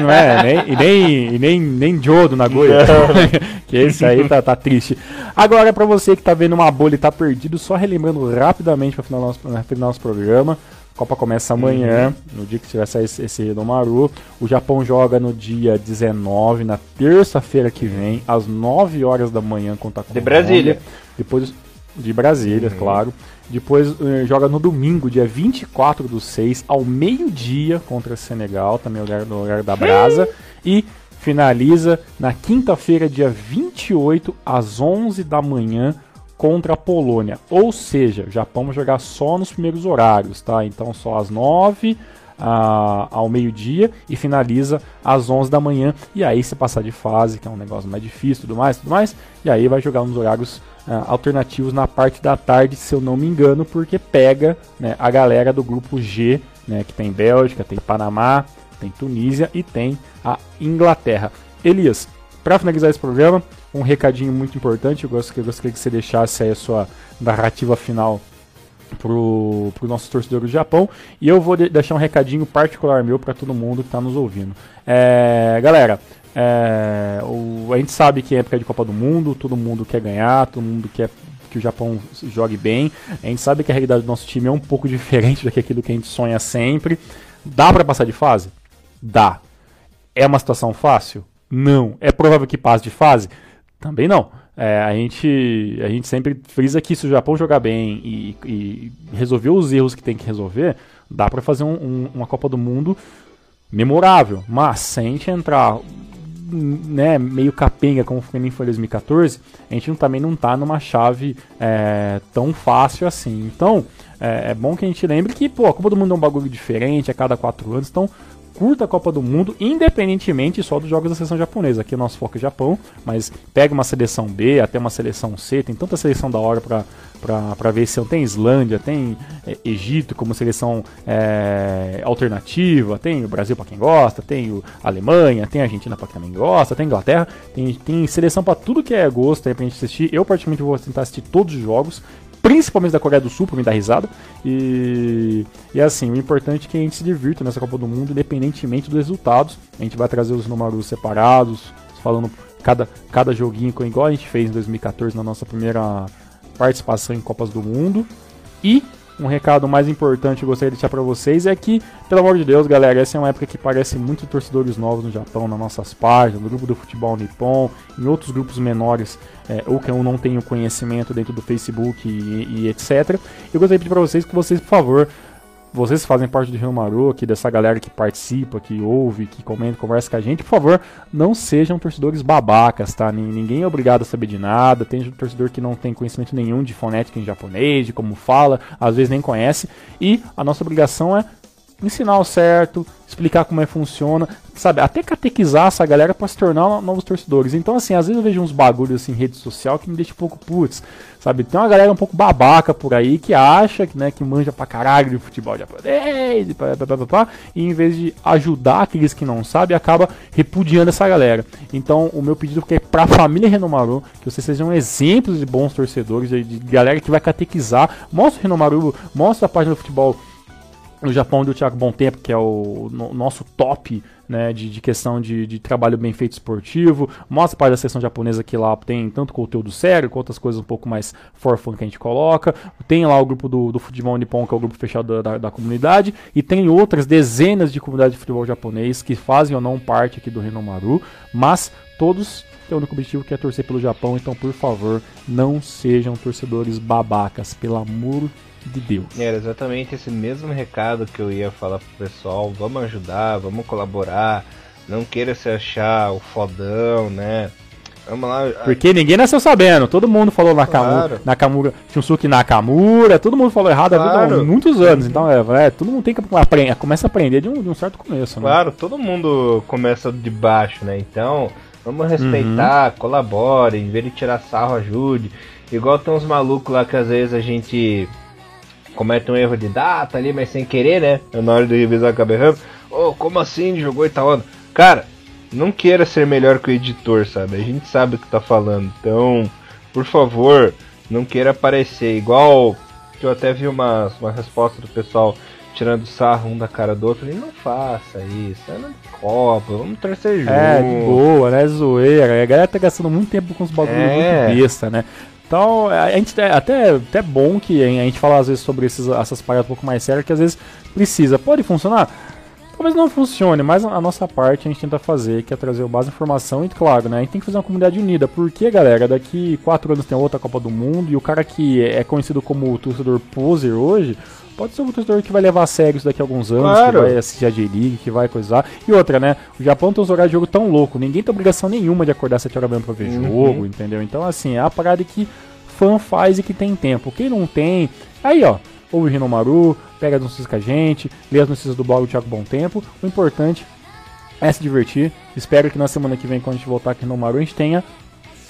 Não é, nem, e nem, e nem, nem Joe do Nagoya. que esse aí tá, tá triste. Agora, pra você que tá vendo uma bolha e tá perdido, só relembrando rapidamente pra final do nosso, final nosso programa. Copa começa amanhã, uhum. no dia que tiver sair esse, esse Maru. O Japão joga no dia 19, na terça-feira que vem, às 9 horas da manhã contra a De Brasília. Depois de Brasília, uhum. claro. Depois uh, joga no domingo, dia 24 do 6, ao meio-dia contra Senegal, também no lugar da Brasa. e finaliza na quinta-feira, dia 28, às 11 da manhã, contra a Polônia. Ou seja, o Japão vai jogar só nos primeiros horários, tá? Então só às 9 a, ao meio-dia e finaliza às 11 da manhã. E aí se passar de fase, que é um negócio mais difícil, tudo mais, tudo mais, e aí vai jogar nos horários uh, alternativos na parte da tarde, se eu não me engano, porque pega né, a galera do grupo G, né, que tem Bélgica, tem Panamá, tem Tunísia e tem a Inglaterra. Elias, para finalizar esse programa, um recadinho muito importante. Eu gostaria, eu gostaria que você deixasse aí a sua narrativa final pro, pro nosso torcedor do Japão. E eu vou de deixar um recadinho particular meu para todo mundo que está nos ouvindo. É, galera, é, o, a gente sabe que é época de Copa do Mundo, todo mundo quer ganhar, todo mundo quer que o Japão jogue bem. A gente sabe que a realidade do nosso time é um pouco diferente daquilo que a gente sonha sempre. Dá para passar de fase? Dá. É uma situação fácil? Não. É provável que passe de fase? Também não. É, a, gente, a gente sempre frisa que se o Japão jogar bem e, e resolver os erros que tem que resolver, dá para fazer um, um, uma Copa do Mundo memorável. Mas sem a gente entrar né, meio capenga como foi em 2014, a gente também não tá numa chave é, tão fácil assim. Então, é, é, bom que a gente lembre que pô, a Copa do Mundo é um bagulho diferente a cada quatro anos, então curta a Copa do Mundo, independentemente só dos jogos da seleção japonesa. Aqui o nosso foco é Japão, mas pega uma seleção B, até uma seleção C, tem tanta seleção da hora para para ver se tem Islândia, tem é, Egito como seleção é, alternativa, tem o Brasil para quem gosta, tem o Alemanha, tem a Argentina para quem também gosta, tem Inglaterra, tem, tem seleção para tudo que é gosto aí pra gente assistir. Eu particularmente vou tentar assistir todos os jogos principalmente da Coreia do Sul, pra me dar risada. E, e assim, o importante é que a gente se divirta nessa Copa do Mundo, independentemente dos resultados. A gente vai trazer os números separados, falando cada, cada joguinho, igual a gente fez em 2014 na nossa primeira participação em Copas do Mundo. E um recado mais importante que eu gostaria de deixar para vocês é que, pelo amor de Deus, galera, essa é uma época que parece muito torcedores novos no Japão, nas nossas páginas, no grupo do futebol nippon, em outros grupos menores, é, ou que eu não tenho conhecimento dentro do Facebook e, e etc. Eu gostaria de pedir para vocês que vocês, por favor, vocês fazem parte do Rio Maru, aqui dessa galera que participa, que ouve, que comenta, conversa com a gente, por favor, não sejam torcedores babacas, tá? Ninguém é obrigado a saber de nada. Tem torcedor que não tem conhecimento nenhum de fonética em japonês, de como fala, às vezes nem conhece. E a nossa obrigação é ensinar o certo, explicar como é que funciona, sabe? Até catequizar essa galera para se tornar novos torcedores. Então, assim, às vezes eu vejo uns bagulhos assim em rede social que me deixa um pouco putz, sabe? Tem uma galera um pouco babaca por aí que acha que, né, que manja pra caralho de futebol japonês e, pá, pá, pá, e em vez de ajudar aqueles que não sabem, acaba repudiando essa galera. Então, o meu pedido é pra família Renomaru que vocês sejam exemplos de bons torcedores, de, de galera que vai catequizar. Mostra o Renomaru, mostra a página do futebol no Japão do Thiago Bom Tempo, que é o no, nosso top né, de, de questão de, de, trabalho bem feito esportivo. Mostra parte da seção japonesa que lá tem tanto conteúdo sério quanto outras coisas um pouco mais for fun que a gente coloca. Tem lá o grupo do, do futebol nippon, que é o grupo fechado da, da, da, comunidade. E tem outras dezenas de comunidades de futebol japonês que fazem ou não parte aqui do Renomaru. Mas todos têm o único objetivo que é torcer pelo Japão. Então, por favor, não sejam torcedores babacas, pelo amor de Deus. Era exatamente esse mesmo recado que eu ia falar pro pessoal. Vamos ajudar, vamos colaborar. Não queira se achar o fodão, né? Vamos lá. Porque ninguém nasceu sabendo. Todo mundo falou Nakamura, claro. Nakamura Shunsuke Nakamura. Todo mundo falou errado claro. há muitos anos. Então, é, é, todo mundo tem que aprender. Começa a aprender de um, de um certo começo. Né? Claro, todo mundo começa de baixo, né? Então, vamos respeitar, uhum. colabore, em vez de tirar sarro, ajude. Igual tem uns malucos lá que às vezes a gente comete um erro de data ali, mas sem querer, né? Na hora de revisar a Kaberham. Oh, como assim jogou Itaúna? Cara, não queira ser melhor que o editor, sabe? A gente sabe o que tá falando. Então, por favor, não queira aparecer. Igual que eu até vi uma, uma resposta do pessoal tirando sarro um da cara do outro. Falei, não faça isso, é na Copa, vamos torcer junto. É, de boa, né? Zoeira. A galera tá gastando muito tempo com os bagulhos é. muito besta, né? Então, a gente é até, até bom que a gente fala às vezes sobre esses, essas paradas um pouco mais sérias, que às vezes precisa. Pode funcionar? Talvez não funcione, mas a nossa parte a gente tenta fazer, que é trazer o base de informação e, claro, né, a gente tem que fazer uma comunidade unida. Porque, galera, daqui quatro anos tem outra Copa do Mundo e o cara que é conhecido como torcedor poser hoje, pode ser um torcedor que vai levar a sério isso daqui a alguns anos, claro. que vai assistir a J-League, que vai coisar. E outra, né? O Japão tem uns horários de jogo tão louco, ninguém tem obrigação nenhuma de acordar 7 horas da manhã pra ver uhum. jogo, entendeu? Então, assim, é a parada que fã faz e que tem tempo. Quem não tem, aí ó, ouve o Rinomaru, pega as notícias com a gente, lê as notícias do blog do Thiago Bom Tempo. O importante é se divertir. Espero que na semana que vem, quando a gente voltar aqui no Maru, a gente tenha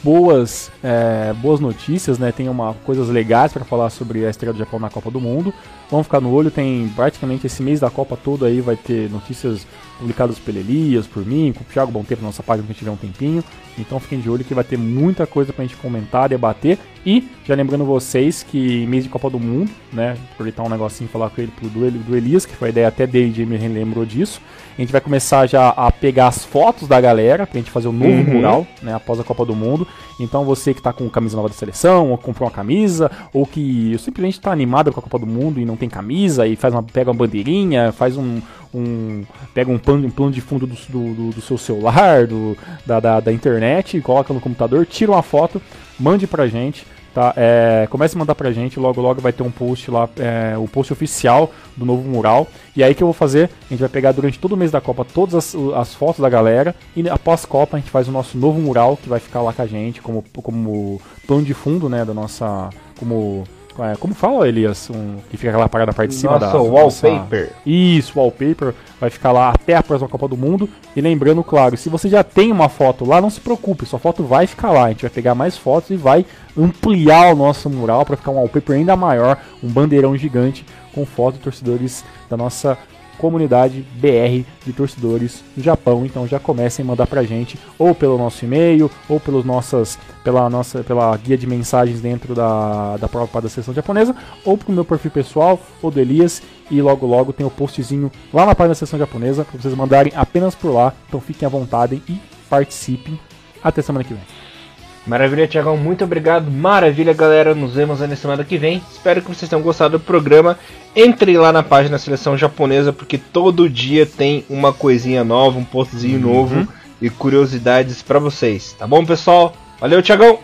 boas, é, boas notícias, né? Tem uma, coisas legais para falar sobre a estreia do Japão na Copa do Mundo. Vamos ficar no olho, tem praticamente esse mês da Copa todo aí, vai ter notícias publicadas pelo Elias, por mim, com o Thiago Bom Tempo na nossa página que tiver um tempinho. Então fiquem de olho que vai ter muita coisa pra gente comentar, debater. E, já lembrando vocês que mês de Copa do Mundo, né? Aproveitar um negocinho falar com ele pro, do, do Elias, que foi a ideia até dele, me lembrou disso. A gente vai começar já a pegar as fotos da galera pra gente fazer o um novo uhum. mural, né? Após a Copa do Mundo. Então você que tá com camisa nova da seleção, ou comprou uma camisa, ou que simplesmente tá animado com a Copa do Mundo e não tem camisa, e faz uma, pega uma bandeirinha, faz um, um pega um plano, um plano de fundo do, do, do seu celular, do, da, da, da, internet, coloca no computador, tira uma foto, mande pra gente. Tá, é, comece a mandar pra gente, logo logo vai ter um post lá, é, o post oficial do novo mural. E aí que eu vou fazer, a gente vai pegar durante todo o mês da Copa todas as, as fotos da galera e após Copa a gente faz o nosso novo mural que vai ficar lá com a gente como, como plano de fundo, né, da nossa como como fala, Elias? Um, que fica aquela parada na parte de cima nossa, da. Wallpaper. Nossa... Isso, wallpaper. Vai ficar lá até a próxima Copa do Mundo. E lembrando, claro, se você já tem uma foto lá, não se preocupe, sua foto vai ficar lá. A gente vai pegar mais fotos e vai ampliar o nosso mural para ficar um wallpaper ainda maior, um bandeirão gigante com fotos de torcedores da nossa comunidade BR de torcedores do Japão. Então já comecem a mandar pra gente ou pelo nosso e-mail ou pelos nossas pela nossa pela guia de mensagens dentro da da própria da sessão japonesa ou pro meu perfil pessoal ou do Elias e logo logo tem o postzinho lá na página da sessão japonesa para vocês mandarem apenas por lá. Então fiquem à vontade e participem. Até semana que vem. Maravilha, Tiagão, muito obrigado. Maravilha, galera. Nos vemos aí na semana que vem. Espero que vocês tenham gostado do programa. Entre lá na página Seleção Japonesa, porque todo dia tem uma coisinha nova, um postzinho uhum. novo e curiosidades para vocês. Tá bom, pessoal? Valeu, Tiagão.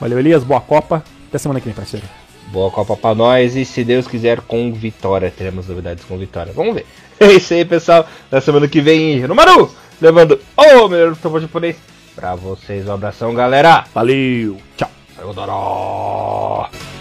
Valeu, Elias. Boa Copa. Até semana que vem, parceiro. Boa Copa pra nós e, se Deus quiser, com vitória. Teremos novidades com vitória. Vamos ver. É isso aí, pessoal. Na semana que vem, no Maru, levando o melhor futebol japonês pra vocês. Um abração, galera. Valeu. Tchau. Sayonara.